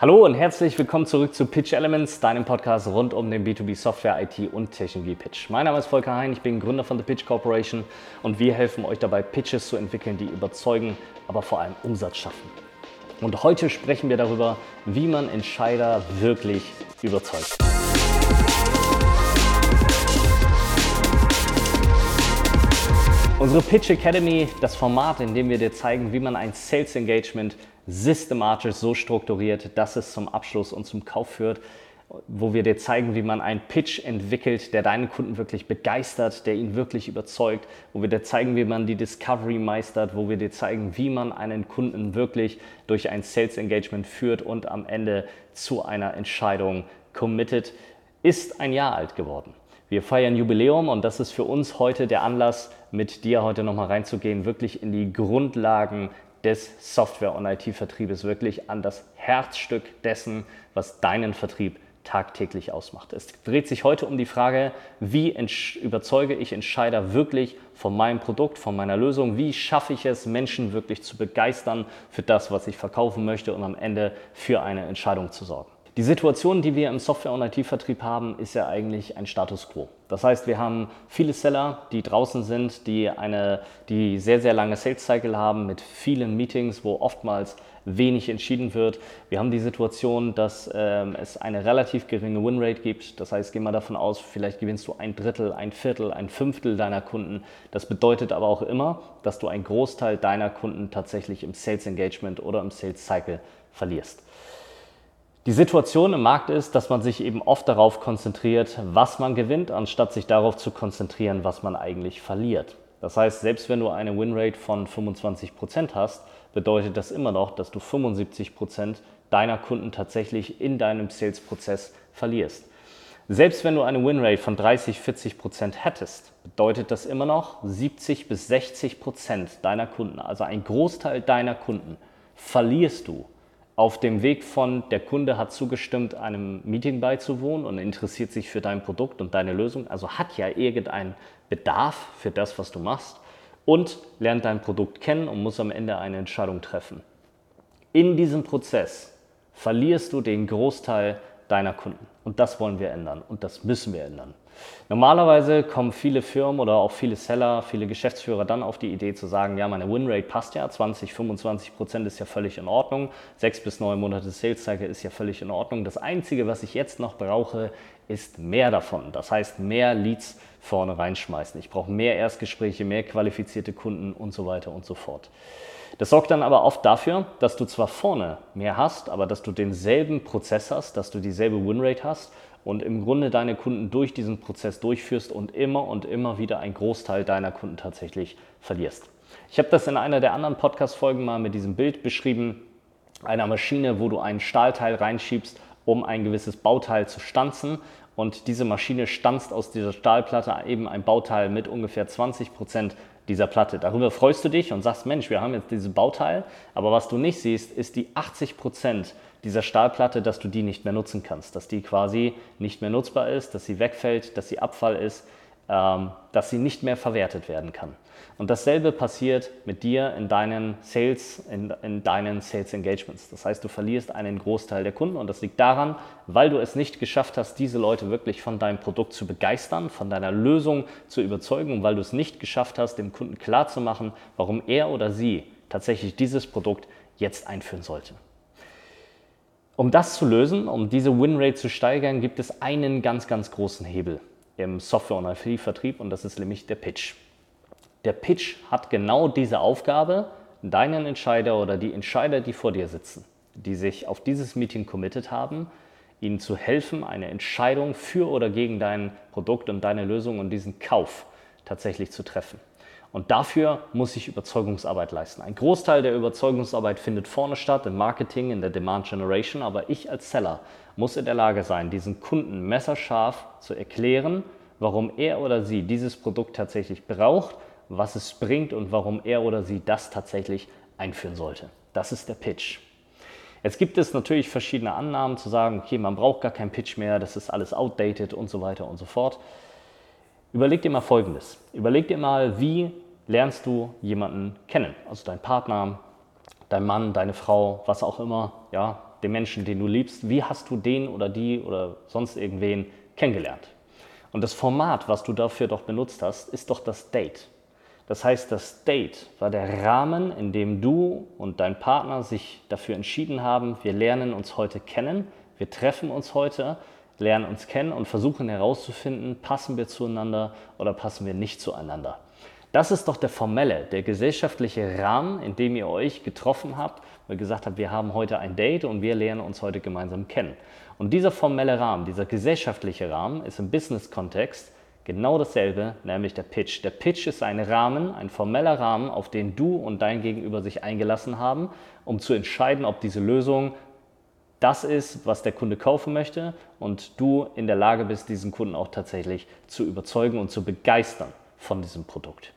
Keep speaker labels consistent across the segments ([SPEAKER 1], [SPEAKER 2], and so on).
[SPEAKER 1] Hallo und herzlich willkommen zurück zu Pitch Elements, deinem Podcast rund um den B2B Software, IT und Technologie Pitch. Mein Name ist Volker Hein, ich bin Gründer von The Pitch Corporation und wir helfen euch dabei, Pitches zu entwickeln, die überzeugen, aber vor allem Umsatz schaffen. Und heute sprechen wir darüber, wie man Entscheider wirklich überzeugt. Unsere Pitch Academy, das Format, in dem wir dir zeigen, wie man ein Sales Engagement systematisch so strukturiert, dass es zum Abschluss und zum Kauf führt, wo wir dir zeigen, wie man einen Pitch entwickelt, der deinen Kunden wirklich begeistert, der ihn wirklich überzeugt, wo wir dir zeigen, wie man die Discovery meistert, wo wir dir zeigen, wie man einen Kunden wirklich durch ein Sales Engagement führt und am Ende zu einer Entscheidung committed, ist ein Jahr alt geworden. Wir feiern Jubiläum und das ist für uns heute der Anlass, mit dir heute nochmal reinzugehen, wirklich in die Grundlagen des Software- und IT-Vertriebes, wirklich an das Herzstück dessen, was deinen Vertrieb tagtäglich ausmacht. Es dreht sich heute um die Frage, wie überzeuge ich Entscheider wirklich von meinem Produkt, von meiner Lösung, wie schaffe ich es, Menschen wirklich zu begeistern für das, was ich verkaufen möchte und am Ende für eine Entscheidung zu sorgen. Die Situation, die wir im Software- und IT-Vertrieb haben, ist ja eigentlich ein Status quo. Das heißt, wir haben viele Seller, die draußen sind, die eine die sehr, sehr lange Sales Cycle haben mit vielen Meetings, wo oftmals wenig entschieden wird. Wir haben die Situation, dass ähm, es eine relativ geringe Winrate gibt. Das heißt, geh mal davon aus, vielleicht gewinnst du ein Drittel, ein Viertel, ein Fünftel deiner Kunden. Das bedeutet aber auch immer, dass du einen Großteil deiner Kunden tatsächlich im Sales Engagement oder im Sales Cycle verlierst. Die Situation im Markt ist, dass man sich eben oft darauf konzentriert, was man gewinnt, anstatt sich darauf zu konzentrieren, was man eigentlich verliert. Das heißt, selbst wenn du eine Winrate von 25% hast, bedeutet das immer noch, dass du 75% deiner Kunden tatsächlich in deinem Sales-Prozess verlierst. Selbst wenn du eine Winrate von 30, 40% hättest, bedeutet das immer noch 70 bis 60% deiner Kunden, also ein Großteil deiner Kunden, verlierst du auf dem Weg von der Kunde hat zugestimmt, einem Meeting beizuwohnen und interessiert sich für dein Produkt und deine Lösung, also hat ja irgendeinen Bedarf für das, was du machst und lernt dein Produkt kennen und muss am Ende eine Entscheidung treffen. In diesem Prozess verlierst du den Großteil deiner Kunden und das wollen wir ändern und das müssen wir ändern. Normalerweise kommen viele Firmen oder auch viele Seller, viele Geschäftsführer dann auf die Idee zu sagen, ja, meine Winrate passt ja, 20, 25 Prozent ist ja völlig in Ordnung, sechs bis neun Monate Sales Cycle ist ja völlig in Ordnung. Das Einzige, was ich jetzt noch brauche, ist mehr davon. Das heißt, mehr Leads vorne reinschmeißen. Ich brauche mehr Erstgespräche, mehr qualifizierte Kunden und so weiter und so fort. Das sorgt dann aber oft dafür, dass du zwar vorne mehr hast, aber dass du denselben Prozess hast, dass du dieselbe Winrate hast und im Grunde deine Kunden durch diesen Prozess durchführst und immer und immer wieder einen Großteil deiner Kunden tatsächlich verlierst. Ich habe das in einer der anderen Podcast-Folgen mal mit diesem Bild beschrieben, einer Maschine, wo du ein Stahlteil reinschiebst, um ein gewisses Bauteil zu stanzen. Und diese Maschine stanzt aus dieser Stahlplatte eben ein Bauteil mit ungefähr 20 Prozent dieser Platte. Darüber freust du dich und sagst, Mensch, wir haben jetzt dieses Bauteil, aber was du nicht siehst, ist die 80 Prozent dieser Stahlplatte, dass du die nicht mehr nutzen kannst, dass die quasi nicht mehr nutzbar ist, dass sie wegfällt, dass sie Abfall ist, dass sie nicht mehr verwertet werden kann. Und dasselbe passiert mit dir in deinen Sales, in, in, deinen Sales Engagements. Das heißt, du verlierst einen Großteil der Kunden und das liegt daran, weil du es nicht geschafft hast, diese Leute wirklich von deinem Produkt zu begeistern, von deiner Lösung zu überzeugen und weil du es nicht geschafft hast, dem Kunden klarzumachen, warum er oder sie tatsächlich dieses Produkt jetzt einführen sollte. Um das zu lösen, um diese Winrate zu steigern, gibt es einen ganz, ganz großen Hebel im Software- und IT-Vertrieb und das ist nämlich der Pitch. Der Pitch hat genau diese Aufgabe, deinen Entscheider oder die Entscheider, die vor dir sitzen, die sich auf dieses Meeting committed haben, ihnen zu helfen, eine Entscheidung für oder gegen dein Produkt und deine Lösung und diesen Kauf tatsächlich zu treffen. Und dafür muss ich Überzeugungsarbeit leisten. Ein Großteil der Überzeugungsarbeit findet vorne statt, im Marketing, in der Demand Generation, aber ich als Seller muss in der Lage sein, diesen Kunden messerscharf zu erklären, warum er oder sie dieses Produkt tatsächlich braucht, was es bringt und warum er oder sie das tatsächlich einführen sollte. Das ist der Pitch. Jetzt gibt es natürlich verschiedene Annahmen zu sagen, okay, man braucht gar keinen Pitch mehr, das ist alles outdated und so weiter und so fort. Überleg dir mal Folgendes. Überleg dir mal, wie lernst du jemanden kennen? Also dein Partner, dein Mann, deine Frau, was auch immer. Ja, den Menschen, den du liebst, wie hast du den oder die oder sonst irgendwen kennengelernt? Und das Format, was du dafür doch benutzt hast, ist doch das Date. Das heißt, das Date war der Rahmen, in dem du und dein Partner sich dafür entschieden haben, wir lernen uns heute kennen, wir treffen uns heute, lernen uns kennen und versuchen herauszufinden, passen wir zueinander oder passen wir nicht zueinander. Das ist doch der formelle, der gesellschaftliche Rahmen, in dem ihr euch getroffen habt, weil gesagt habt, wir haben heute ein Date und wir lernen uns heute gemeinsam kennen. Und dieser formelle Rahmen, dieser gesellschaftliche Rahmen ist im Business-Kontext genau dasselbe, nämlich der Pitch. Der Pitch ist ein Rahmen, ein formeller Rahmen, auf den du und dein Gegenüber sich eingelassen haben, um zu entscheiden, ob diese Lösung das ist, was der Kunde kaufen möchte und du in der Lage bist, diesen Kunden auch tatsächlich zu überzeugen und zu begeistern von diesem Produkt.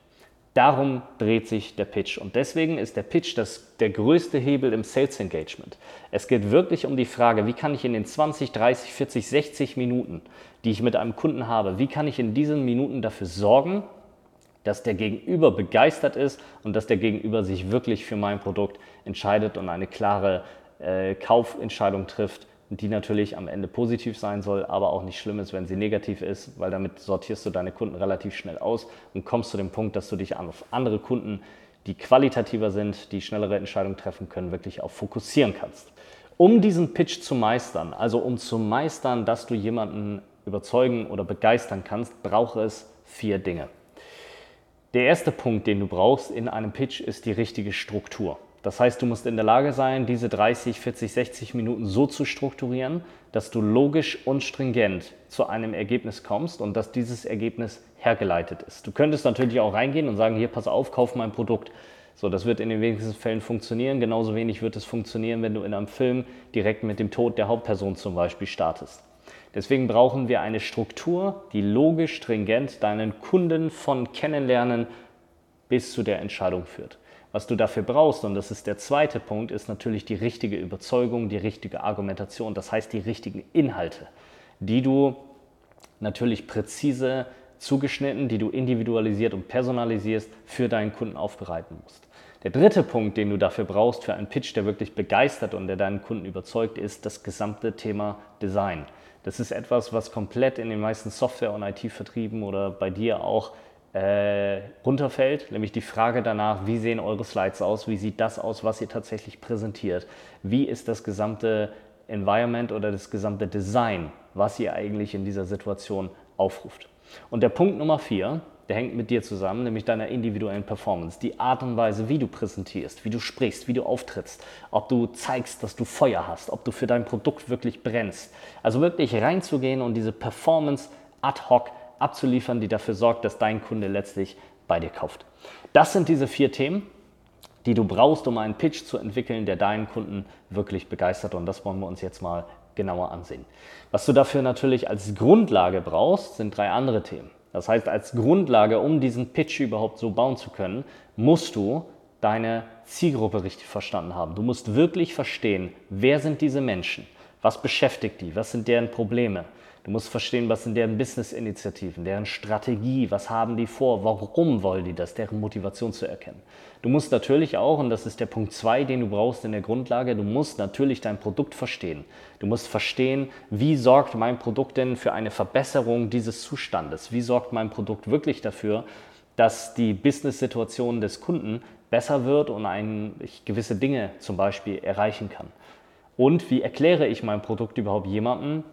[SPEAKER 1] Darum dreht sich der Pitch. Und deswegen ist der Pitch das, der größte Hebel im Sales Engagement. Es geht wirklich um die Frage, wie kann ich in den 20, 30, 40, 60 Minuten, die ich mit einem Kunden habe, wie kann ich in diesen Minuten dafür sorgen, dass der Gegenüber begeistert ist und dass der Gegenüber sich wirklich für mein Produkt entscheidet und eine klare äh, Kaufentscheidung trifft, die natürlich am Ende positiv sein soll, aber auch nicht schlimm ist, wenn sie negativ ist, weil damit sortierst du deine Kunden relativ schnell aus und kommst zu dem Punkt, dass du dich auf andere Kunden, die qualitativer sind, die schnellere Entscheidungen treffen können, wirklich auch fokussieren kannst. Um diesen Pitch zu meistern, also um zu meistern, dass du jemanden überzeugen oder begeistern kannst, braucht es vier Dinge. Der erste Punkt, den du brauchst in einem Pitch, ist die richtige Struktur. Das heißt, du musst in der Lage sein, diese 30, 40, 60 Minuten so zu strukturieren, dass du logisch und stringent zu einem Ergebnis kommst und dass dieses Ergebnis hergeleitet ist. Du könntest natürlich auch reingehen und sagen, hier, pass auf, kauf mein Produkt. So, das wird in den wenigsten Fällen funktionieren. Genauso wenig wird es funktionieren, wenn du in einem Film direkt mit dem Tod der Hauptperson zum Beispiel startest. Deswegen brauchen wir eine Struktur, die logisch, stringent deinen Kunden von Kennenlernen bis zu der Entscheidung führt. Was du dafür brauchst, und das ist der zweite Punkt, ist natürlich die richtige Überzeugung, die richtige Argumentation, das heißt die richtigen Inhalte, die du natürlich präzise zugeschnitten, die du individualisiert und personalisierst für deinen Kunden aufbereiten musst. Der dritte Punkt, den du dafür brauchst für einen Pitch, der wirklich begeistert und der deinen Kunden überzeugt, ist das gesamte Thema Design. Das ist etwas, was komplett in den meisten Software- und IT-Vertrieben oder bei dir auch äh, runterfällt, nämlich die Frage danach, wie sehen eure Slides aus, wie sieht das aus, was ihr tatsächlich präsentiert, wie ist das gesamte Environment oder das gesamte Design, was ihr eigentlich in dieser Situation aufruft. Und der Punkt Nummer vier, der hängt mit dir zusammen, nämlich deiner individuellen Performance. Die Art und Weise, wie du präsentierst, wie du sprichst, wie du auftrittst, ob du zeigst, dass du Feuer hast, ob du für dein Produkt wirklich brennst. Also wirklich reinzugehen und diese Performance ad hoc abzuliefern, die dafür sorgt, dass dein Kunde letztlich bei dir kauft. Das sind diese vier Themen, die du brauchst, um einen Pitch zu entwickeln, der deinen Kunden wirklich begeistert. Und das wollen wir uns jetzt mal genauer ansehen. Was du dafür natürlich als Grundlage brauchst, sind drei andere Themen. Das heißt, als Grundlage, um diesen Pitch überhaupt so bauen zu können, musst du deine Zielgruppe richtig verstanden haben. Du musst wirklich verstehen, wer sind diese Menschen, was beschäftigt die, was sind deren Probleme, Du musst verstehen, was sind deren Business-Initiativen, deren Strategie, was haben die vor, warum wollen die das, deren Motivation zu erkennen. Du musst natürlich auch, und das ist der Punkt zwei, den du brauchst in der Grundlage, du musst natürlich dein Produkt verstehen. Du musst verstehen, wie sorgt mein Produkt denn für eine Verbesserung dieses Zustandes? Wie sorgt mein Produkt wirklich dafür, dass die Business-Situation des Kunden besser wird und ein, ich gewisse Dinge zum Beispiel erreichen kann? Und wie erkläre ich mein Produkt überhaupt jemandem,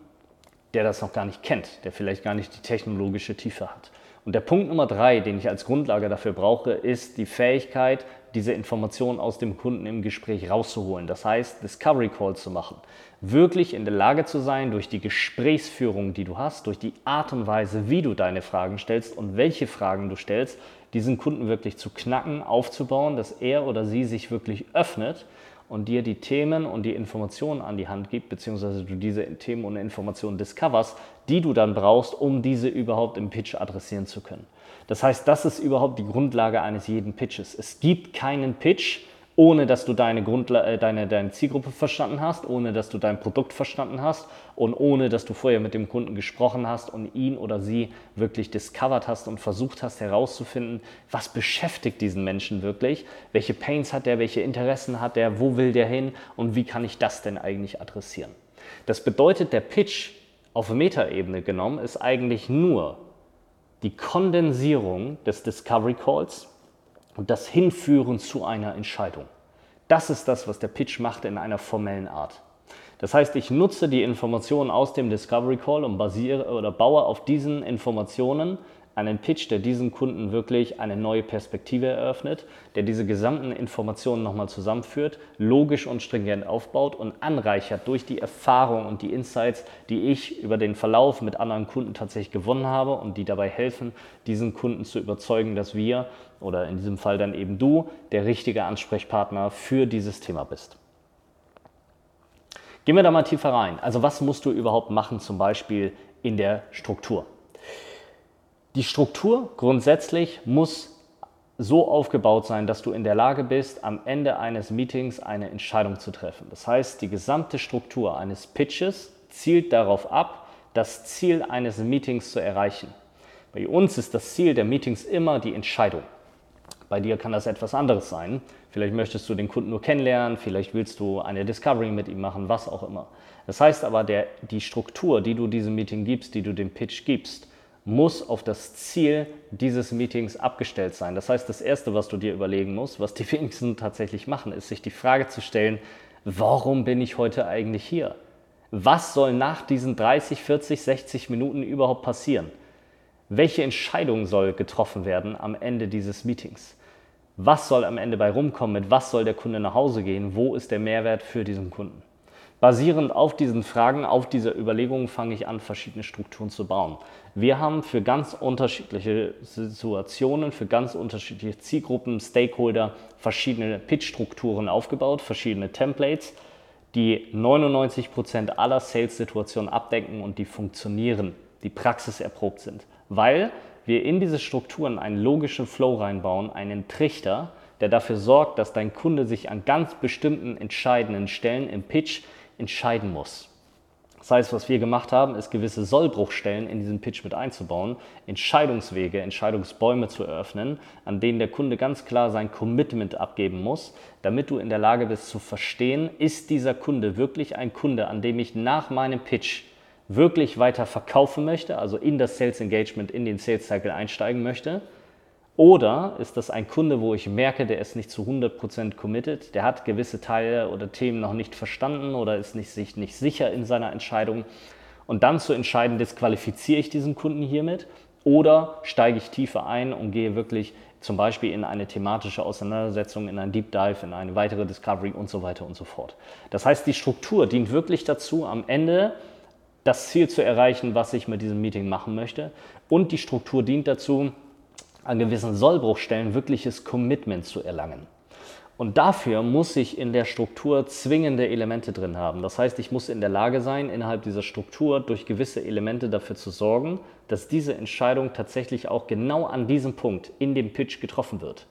[SPEAKER 1] der das noch gar nicht kennt, der vielleicht gar nicht die technologische Tiefe hat. Und der Punkt Nummer drei, den ich als Grundlage dafür brauche, ist die Fähigkeit, diese Informationen aus dem Kunden im Gespräch rauszuholen. Das heißt, Discovery Call zu machen. Wirklich in der Lage zu sein, durch die Gesprächsführung, die du hast, durch die Art und Weise, wie du deine Fragen stellst und welche Fragen du stellst, diesen Kunden wirklich zu knacken, aufzubauen, dass er oder sie sich wirklich öffnet und dir die Themen und die Informationen an die Hand gibt, beziehungsweise du diese Themen und Informationen discoverst, die du dann brauchst, um diese überhaupt im Pitch adressieren zu können. Das heißt, das ist überhaupt die Grundlage eines jeden Pitches. Es gibt keinen Pitch ohne dass du deine, Grundla äh, deine, deine Zielgruppe verstanden hast, ohne dass du dein Produkt verstanden hast und ohne dass du vorher mit dem Kunden gesprochen hast und ihn oder sie wirklich discovered hast und versucht hast herauszufinden, was beschäftigt diesen Menschen wirklich, welche Pains hat der, welche Interessen hat der, wo will der hin und wie kann ich das denn eigentlich adressieren. Das bedeutet, der Pitch auf Metaebene genommen ist eigentlich nur die Kondensierung des Discovery Calls und das Hinführen zu einer Entscheidung. Das ist das, was der Pitch macht in einer formellen Art. Das heißt, ich nutze die Informationen aus dem Discovery Call und basiere oder baue auf diesen Informationen einen Pitch, der diesen Kunden wirklich eine neue Perspektive eröffnet, der diese gesamten Informationen nochmal zusammenführt, logisch und stringent aufbaut und anreichert durch die Erfahrung und die Insights, die ich über den Verlauf mit anderen Kunden tatsächlich gewonnen habe und die dabei helfen, diesen Kunden zu überzeugen, dass wir oder in diesem Fall dann eben du der richtige Ansprechpartner für dieses Thema bist. Gehen wir da mal tiefer rein. Also was musst du überhaupt machen, zum Beispiel in der Struktur? Die Struktur grundsätzlich muss so aufgebaut sein, dass du in der Lage bist, am Ende eines Meetings eine Entscheidung zu treffen. Das heißt, die gesamte Struktur eines Pitches zielt darauf ab, das Ziel eines Meetings zu erreichen. Bei uns ist das Ziel der Meetings immer die Entscheidung. Bei dir kann das etwas anderes sein. Vielleicht möchtest du den Kunden nur kennenlernen, vielleicht willst du eine Discovery mit ihm machen, was auch immer. Das heißt aber, der, die Struktur, die du diesem Meeting gibst, die du dem Pitch gibst, muss auf das Ziel dieses Meetings abgestellt sein. Das heißt, das Erste, was du dir überlegen musst, was die wenigsten tatsächlich machen, ist sich die Frage zu stellen, warum bin ich heute eigentlich hier? Was soll nach diesen 30, 40, 60 Minuten überhaupt passieren? Welche Entscheidung soll getroffen werden am Ende dieses Meetings? Was soll am Ende bei rumkommen? Mit was soll der Kunde nach Hause gehen? Wo ist der Mehrwert für diesen Kunden? Basierend auf diesen Fragen, auf dieser Überlegung fange ich an, verschiedene Strukturen zu bauen. Wir haben für ganz unterschiedliche Situationen, für ganz unterschiedliche Zielgruppen, Stakeholder verschiedene Pitch-Strukturen aufgebaut, verschiedene Templates, die 99 Prozent aller Sales-Situationen abdecken und die funktionieren, die praxiserprobt sind. Weil wir in diese Strukturen einen logischen Flow reinbauen, einen Trichter, der dafür sorgt, dass dein Kunde sich an ganz bestimmten entscheidenden Stellen im Pitch entscheiden muss. Das heißt, was wir gemacht haben, ist gewisse Sollbruchstellen in diesen Pitch mit einzubauen, Entscheidungswege, Entscheidungsbäume zu eröffnen, an denen der Kunde ganz klar sein Commitment abgeben muss, damit du in der Lage bist zu verstehen, ist dieser Kunde wirklich ein Kunde, an dem ich nach meinem Pitch wirklich weiter verkaufen möchte, also in das Sales Engagement, in den Sales Cycle einsteigen möchte oder ist das ein Kunde, wo ich merke, der ist nicht zu 100% committed, der hat gewisse Teile oder Themen noch nicht verstanden oder ist nicht, sich nicht sicher in seiner Entscheidung. Und dann zu entscheiden, disqualifiziere ich diesen Kunden hiermit oder steige ich tiefer ein und gehe wirklich zum Beispiel in eine thematische Auseinandersetzung, in ein Deep Dive, in eine weitere Discovery und so weiter und so fort. Das heißt, die Struktur dient wirklich dazu, am Ende das Ziel zu erreichen, was ich mit diesem Meeting machen möchte. Und die Struktur dient dazu, an gewissen Sollbruchstellen wirkliches Commitment zu erlangen. Und dafür muss ich in der Struktur zwingende Elemente drin haben. Das heißt, ich muss in der Lage sein, innerhalb dieser Struktur durch gewisse Elemente dafür zu sorgen, dass diese Entscheidung tatsächlich auch genau an diesem Punkt in dem Pitch getroffen wird.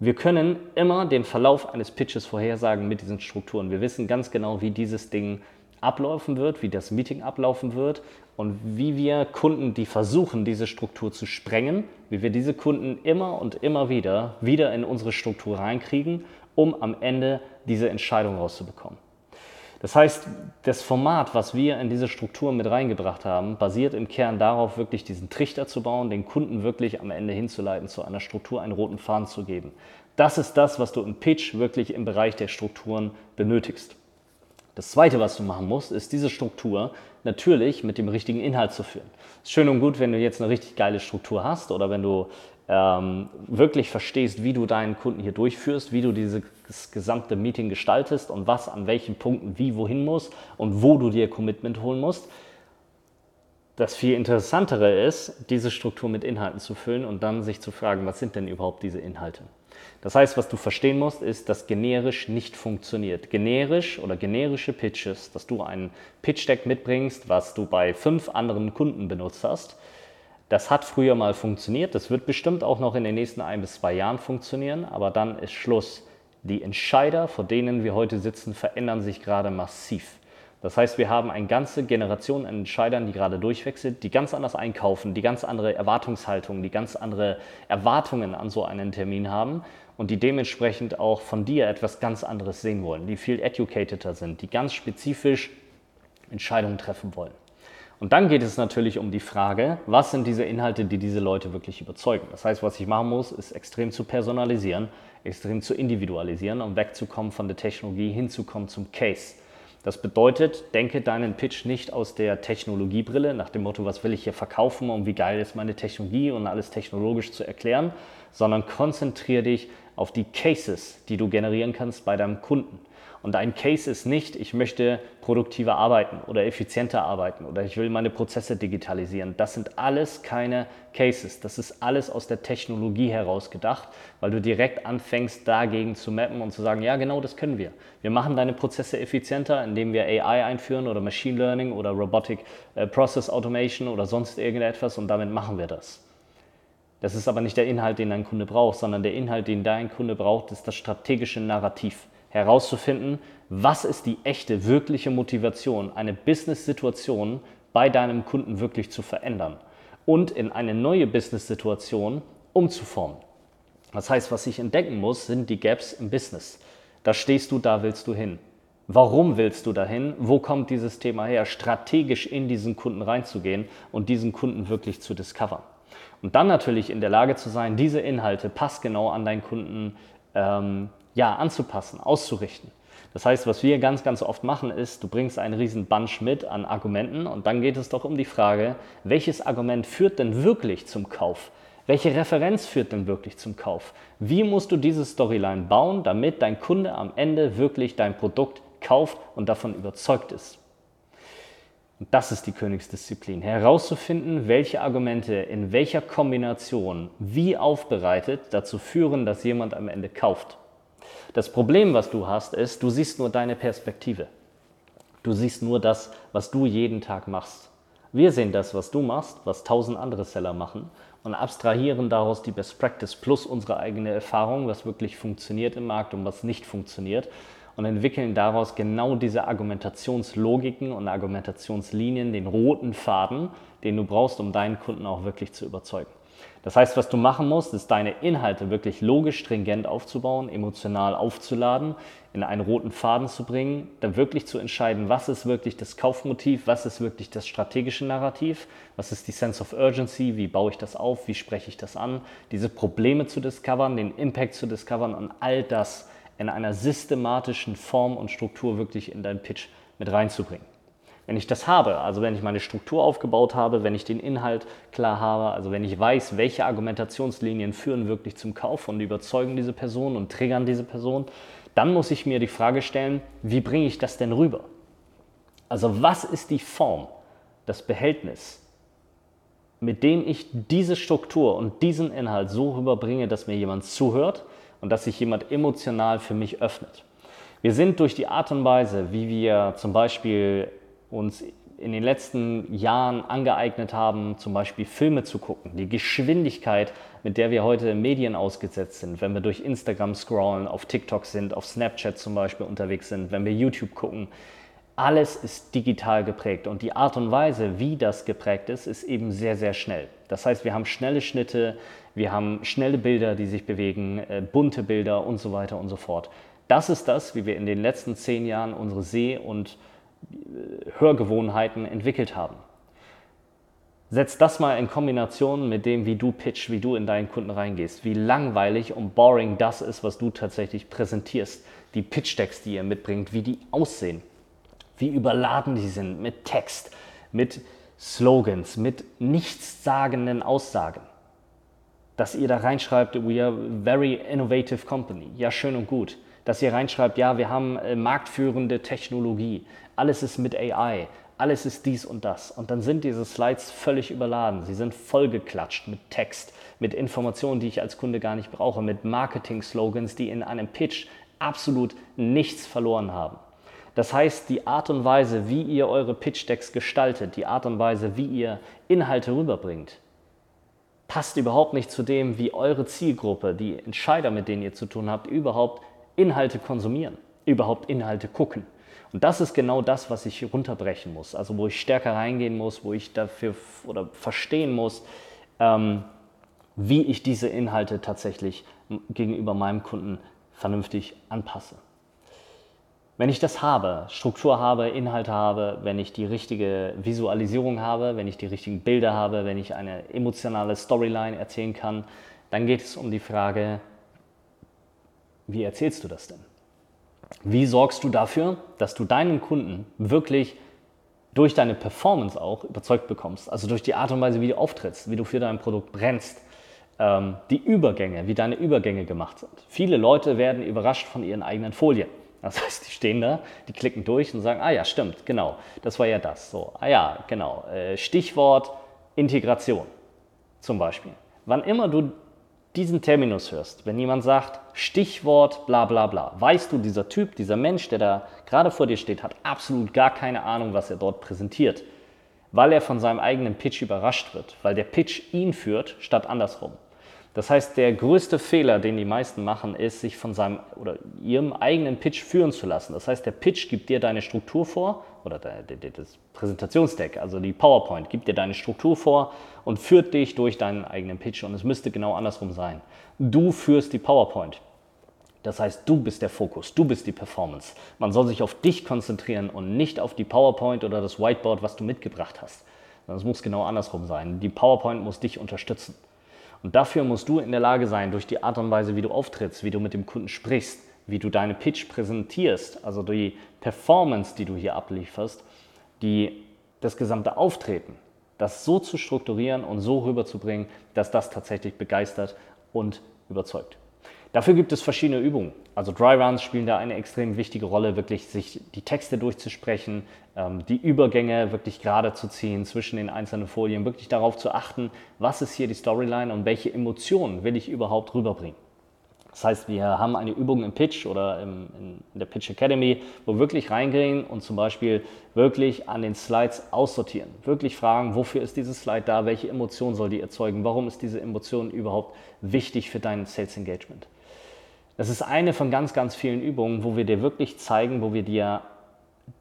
[SPEAKER 1] Wir können immer den Verlauf eines Pitches vorhersagen mit diesen Strukturen. Wir wissen ganz genau, wie dieses Ding ablaufen wird, wie das Meeting ablaufen wird und wie wir Kunden, die versuchen, diese Struktur zu sprengen, wie wir diese Kunden immer und immer wieder wieder in unsere Struktur reinkriegen, um am Ende diese Entscheidung rauszubekommen. Das heißt, das Format, was wir in diese Struktur mit reingebracht haben, basiert im Kern darauf, wirklich diesen Trichter zu bauen, den Kunden wirklich am Ende hinzuleiten, zu einer Struktur einen roten Faden zu geben. Das ist das, was du im Pitch wirklich im Bereich der Strukturen benötigst. Das Zweite, was du machen musst, ist diese Struktur natürlich mit dem richtigen Inhalt zu führen. Es ist schön und gut, wenn du jetzt eine richtig geile Struktur hast oder wenn du ähm, wirklich verstehst, wie du deinen Kunden hier durchführst, wie du dieses gesamte Meeting gestaltest und was an welchen Punkten wie wohin muss und wo du dir Commitment holen musst. Das viel interessantere ist, diese Struktur mit Inhalten zu füllen und dann sich zu fragen, was sind denn überhaupt diese Inhalte? Das heißt, was du verstehen musst, ist, dass generisch nicht funktioniert. Generisch oder generische Pitches, dass du ein Pitch-Deck mitbringst, was du bei fünf anderen Kunden benutzt hast, das hat früher mal funktioniert. Das wird bestimmt auch noch in den nächsten ein bis zwei Jahren funktionieren, aber dann ist Schluss. Die Entscheider, vor denen wir heute sitzen, verändern sich gerade massiv. Das heißt, wir haben eine ganze Generation an Entscheidern, die gerade durchwechselt, die ganz anders einkaufen, die ganz andere Erwartungshaltungen, die ganz andere Erwartungen an so einen Termin haben und die dementsprechend auch von dir etwas ganz anderes sehen wollen, die viel educateder sind, die ganz spezifisch Entscheidungen treffen wollen. Und dann geht es natürlich um die Frage, was sind diese Inhalte, die diese Leute wirklich überzeugen. Das heißt, was ich machen muss, ist extrem zu personalisieren, extrem zu individualisieren und wegzukommen von der Technologie hinzukommen zum Case. Das bedeutet, denke deinen Pitch nicht aus der Technologiebrille, nach dem Motto, was will ich hier verkaufen und wie geil ist meine Technologie und alles technologisch zu erklären, sondern konzentriere dich auf die Cases, die du generieren kannst bei deinem Kunden. Und ein Case ist nicht, ich möchte produktiver arbeiten oder effizienter arbeiten oder ich will meine Prozesse digitalisieren. Das sind alles keine Cases. Das ist alles aus der Technologie heraus gedacht, weil du direkt anfängst, dagegen zu mappen und zu sagen, ja, genau das können wir. Wir machen deine Prozesse effizienter, indem wir AI einführen oder Machine Learning oder Robotic äh, Process Automation oder sonst irgendetwas und damit machen wir das. Das ist aber nicht der Inhalt, den dein Kunde braucht, sondern der Inhalt, den dein Kunde braucht, ist das strategische Narrativ herauszufinden, was ist die echte, wirkliche Motivation, eine Business-Situation bei deinem Kunden wirklich zu verändern und in eine neue Business-Situation umzuformen. Das heißt, was ich entdecken muss, sind die Gaps im Business. Da stehst du, da willst du hin. Warum willst du dahin? Wo kommt dieses Thema her? Strategisch in diesen Kunden reinzugehen und diesen Kunden wirklich zu discovern. Und dann natürlich in der Lage zu sein, diese Inhalte passgenau an deinen Kunden ähm, ja, anzupassen, auszurichten. Das heißt, was wir ganz, ganz oft machen, ist, du bringst einen riesen Bunch mit an Argumenten und dann geht es doch um die Frage, welches Argument führt denn wirklich zum Kauf? Welche Referenz führt denn wirklich zum Kauf? Wie musst du diese Storyline bauen, damit dein Kunde am Ende wirklich dein Produkt kauft und davon überzeugt ist? Und das ist die Königsdisziplin. Herauszufinden, welche Argumente in welcher Kombination wie aufbereitet dazu führen, dass jemand am Ende kauft. Das Problem, was du hast, ist, du siehst nur deine Perspektive. Du siehst nur das, was du jeden Tag machst. Wir sehen das, was du machst, was tausend andere Seller machen und abstrahieren daraus die Best Practice plus unsere eigene Erfahrung, was wirklich funktioniert im Markt und was nicht funktioniert und entwickeln daraus genau diese Argumentationslogiken und Argumentationslinien, den roten Faden, den du brauchst, um deinen Kunden auch wirklich zu überzeugen. Das heißt, was du machen musst, ist deine Inhalte wirklich logisch stringent aufzubauen, emotional aufzuladen, in einen roten Faden zu bringen, dann wirklich zu entscheiden, was ist wirklich das Kaufmotiv, was ist wirklich das strategische Narrativ, was ist die Sense of Urgency, wie baue ich das auf, wie spreche ich das an, diese Probleme zu discovern, den Impact zu discovern und all das in einer systematischen Form und Struktur wirklich in deinen Pitch mit reinzubringen. Wenn ich das habe, also wenn ich meine Struktur aufgebaut habe, wenn ich den Inhalt klar habe, also wenn ich weiß, welche Argumentationslinien führen wirklich zum Kauf und überzeugen diese Person und triggern diese Person, dann muss ich mir die Frage stellen, wie bringe ich das denn rüber? Also was ist die Form, das Behältnis, mit dem ich diese Struktur und diesen Inhalt so rüberbringe, dass mir jemand zuhört und dass sich jemand emotional für mich öffnet? Wir sind durch die Art und Weise, wie wir zum Beispiel uns in den letzten Jahren angeeignet haben, zum Beispiel Filme zu gucken, die Geschwindigkeit, mit der wir heute Medien ausgesetzt sind, wenn wir durch Instagram scrollen, auf TikTok sind, auf Snapchat zum Beispiel unterwegs sind, wenn wir YouTube gucken, alles ist digital geprägt und die Art und Weise, wie das geprägt ist, ist eben sehr, sehr schnell. Das heißt, wir haben schnelle Schnitte, wir haben schnelle Bilder, die sich bewegen, äh, bunte Bilder und so weiter und so fort. Das ist das, wie wir in den letzten zehn Jahren unsere Seh- und Hörgewohnheiten entwickelt haben. Setz das mal in Kombination mit dem, wie du pitch, wie du in deinen Kunden reingehst, wie langweilig und boring das ist, was du tatsächlich präsentierst, die Pitch-Decks, die ihr mitbringt, wie die aussehen, wie überladen die sind mit Text, mit Slogans, mit nichtssagenden Aussagen. Dass ihr da reinschreibt, we are a very innovative company. Ja, schön und gut. Dass ihr reinschreibt, ja, wir haben äh, marktführende Technologie alles ist mit AI, alles ist dies und das. Und dann sind diese Slides völlig überladen. Sie sind vollgeklatscht mit Text, mit Informationen, die ich als Kunde gar nicht brauche, mit Marketing-Slogans, die in einem Pitch absolut nichts verloren haben. Das heißt, die Art und Weise, wie ihr eure Pitch-Decks gestaltet, die Art und Weise, wie ihr Inhalte rüberbringt, passt überhaupt nicht zu dem, wie eure Zielgruppe, die Entscheider, mit denen ihr zu tun habt, überhaupt Inhalte konsumieren, überhaupt Inhalte gucken. Und das ist genau das, was ich runterbrechen muss. Also wo ich stärker reingehen muss, wo ich dafür oder verstehen muss, ähm, wie ich diese Inhalte tatsächlich gegenüber meinem Kunden vernünftig anpasse. Wenn ich das habe, Struktur habe, Inhalte habe, wenn ich die richtige Visualisierung habe, wenn ich die richtigen Bilder habe, wenn ich eine emotionale Storyline erzählen kann, dann geht es um die Frage, wie erzählst du das denn? Wie sorgst du dafür, dass du deinen Kunden wirklich durch deine Performance auch überzeugt bekommst? Also durch die Art und Weise, wie du auftrittst, wie du für dein Produkt brennst, ähm, die Übergänge, wie deine Übergänge gemacht sind. Viele Leute werden überrascht von ihren eigenen Folien. Das heißt, die stehen da, die klicken durch und sagen, ah ja, stimmt, genau, das war ja das. So, ah ja, genau. Äh, Stichwort Integration zum Beispiel. Wann immer du diesen Terminus hörst, wenn jemand sagt, Stichwort bla bla bla, weißt du, dieser Typ, dieser Mensch, der da gerade vor dir steht, hat absolut gar keine Ahnung, was er dort präsentiert, weil er von seinem eigenen Pitch überrascht wird, weil der Pitch ihn führt, statt andersrum. Das heißt, der größte Fehler, den die meisten machen, ist, sich von seinem oder ihrem eigenen Pitch führen zu lassen. Das heißt, der Pitch gibt dir deine Struktur vor oder das Präsentationsdeck, also die PowerPoint, gibt dir deine Struktur vor und führt dich durch deinen eigenen Pitch. Und es müsste genau andersrum sein. Du führst die PowerPoint. Das heißt, du bist der Fokus, du bist die Performance. Man soll sich auf dich konzentrieren und nicht auf die PowerPoint oder das Whiteboard, was du mitgebracht hast. Das muss genau andersrum sein. Die PowerPoint muss dich unterstützen. Und dafür musst du in der Lage sein, durch die Art und Weise, wie du auftrittst, wie du mit dem Kunden sprichst, wie du deine Pitch präsentierst, also die Performance, die du hier ablieferst, die, das gesamte Auftreten, das so zu strukturieren und so rüberzubringen, dass das tatsächlich begeistert und überzeugt. Dafür gibt es verschiedene Übungen. Also Dry Runs spielen da eine extrem wichtige Rolle, wirklich sich die Texte durchzusprechen, ähm, die Übergänge wirklich gerade zu ziehen zwischen den einzelnen Folien, wirklich darauf zu achten, was ist hier die Storyline und welche Emotionen will ich überhaupt rüberbringen. Das heißt, wir haben eine Übung im Pitch oder im, in der Pitch Academy, wo wir wirklich reingehen und zum Beispiel wirklich an den Slides aussortieren. Wirklich fragen, wofür ist dieses Slide da, welche Emotion soll die erzeugen, warum ist diese Emotion überhaupt wichtig für dein Sales Engagement. Das ist eine von ganz, ganz vielen Übungen, wo wir dir wirklich zeigen, wo wir dir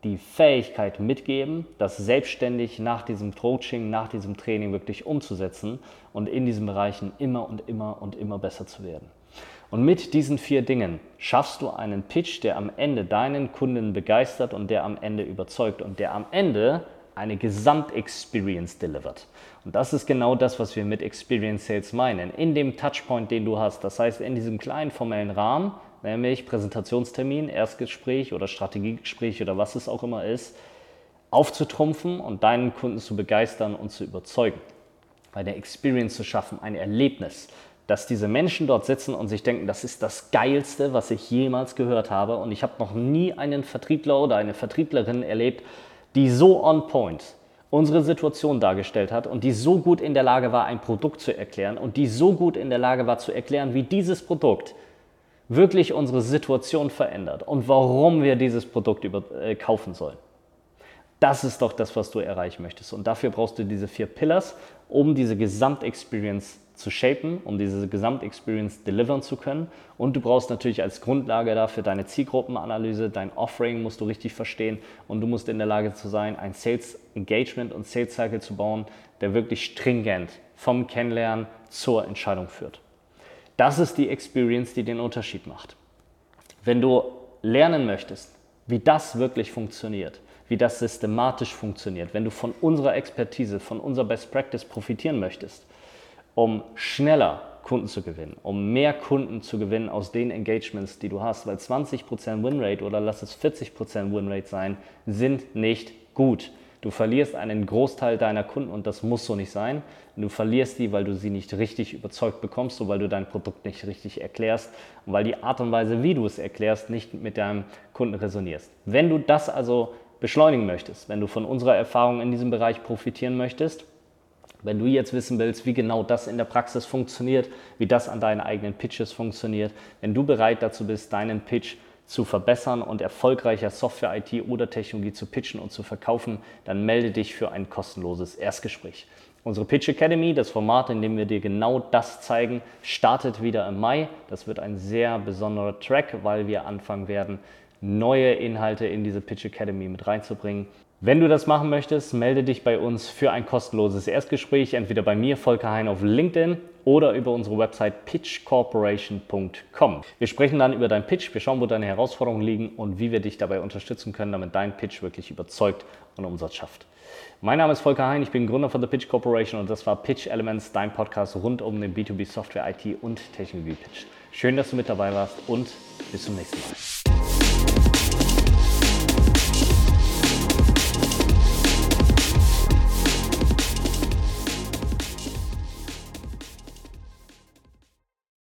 [SPEAKER 1] die Fähigkeit mitgeben, das selbstständig nach diesem Coaching, nach diesem Training wirklich umzusetzen und in diesen Bereichen immer und immer und immer besser zu werden. Und mit diesen vier Dingen schaffst du einen Pitch, der am Ende deinen Kunden begeistert und der am Ende überzeugt und der am Ende eine Gesamtexperience delivert. Und das ist genau das, was wir mit Experience Sales meinen. In dem Touchpoint, den du hast, das heißt in diesem kleinen formellen Rahmen, nämlich Präsentationstermin, Erstgespräch oder Strategiegespräch oder was es auch immer ist, aufzutrumpfen und deinen Kunden zu begeistern und zu überzeugen. Bei der Experience zu schaffen, ein Erlebnis, dass diese Menschen dort sitzen und sich denken, das ist das Geilste, was ich jemals gehört habe. Und ich habe noch nie einen Vertriebler oder eine Vertrieblerin erlebt, die so on point unsere Situation dargestellt hat und die so gut in der Lage war, ein Produkt zu erklären und die so gut in der Lage war zu erklären, wie dieses Produkt wirklich unsere Situation verändert und warum wir dieses Produkt über, äh, kaufen sollen. Das ist doch das, was du erreichen möchtest. Und dafür brauchst du diese vier Pillars, um diese Gesamtexperience zu shapen, um diese Gesamtexperience delivern zu können. Und du brauchst natürlich als Grundlage dafür deine Zielgruppenanalyse, dein Offering musst du richtig verstehen und du musst in der Lage zu sein, ein Sales Engagement und Sales Cycle zu bauen, der wirklich stringent vom Kennenlernen zur Entscheidung führt. Das ist die Experience, die den Unterschied macht. Wenn du lernen möchtest, wie das wirklich funktioniert, wie das systematisch funktioniert, wenn du von unserer Expertise, von unserer Best Practice profitieren möchtest, um schneller Kunden zu gewinnen, um mehr Kunden zu gewinnen aus den Engagements, die du hast, weil 20% Winrate oder lass es 40% Winrate sein, sind nicht gut. Du verlierst einen Großteil deiner Kunden und das muss so nicht sein. Du verlierst die, weil du sie nicht richtig überzeugt bekommst, so weil du dein Produkt nicht richtig erklärst und weil die Art und Weise, wie du es erklärst, nicht mit deinem Kunden resonierst. Wenn du das also beschleunigen möchtest, wenn du von unserer Erfahrung in diesem Bereich profitieren möchtest, wenn du jetzt wissen willst, wie genau das in der Praxis funktioniert, wie das an deinen eigenen Pitches funktioniert, wenn du bereit dazu bist, deinen Pitch zu verbessern und erfolgreicher Software, IT oder Technologie zu pitchen und zu verkaufen, dann melde dich für ein kostenloses Erstgespräch. Unsere Pitch Academy, das Format, in dem wir dir genau das zeigen, startet wieder im Mai. Das wird ein sehr besonderer Track, weil wir anfangen werden, neue Inhalte in diese Pitch Academy mit reinzubringen. Wenn du das machen möchtest, melde dich bei uns für ein kostenloses Erstgespräch, entweder bei mir, Volker Hein, auf LinkedIn oder über unsere Website pitchcorporation.com. Wir sprechen dann über deinen Pitch, wir schauen, wo deine Herausforderungen liegen und wie wir dich dabei unterstützen können, damit dein Pitch wirklich überzeugt und Umsatz schafft. Mein Name ist Volker Hein, ich bin Gründer von The Pitch Corporation und das war Pitch Elements, dein Podcast rund um den B2B Software, IT und Technologie Pitch. Schön, dass du mit dabei warst und bis zum nächsten Mal.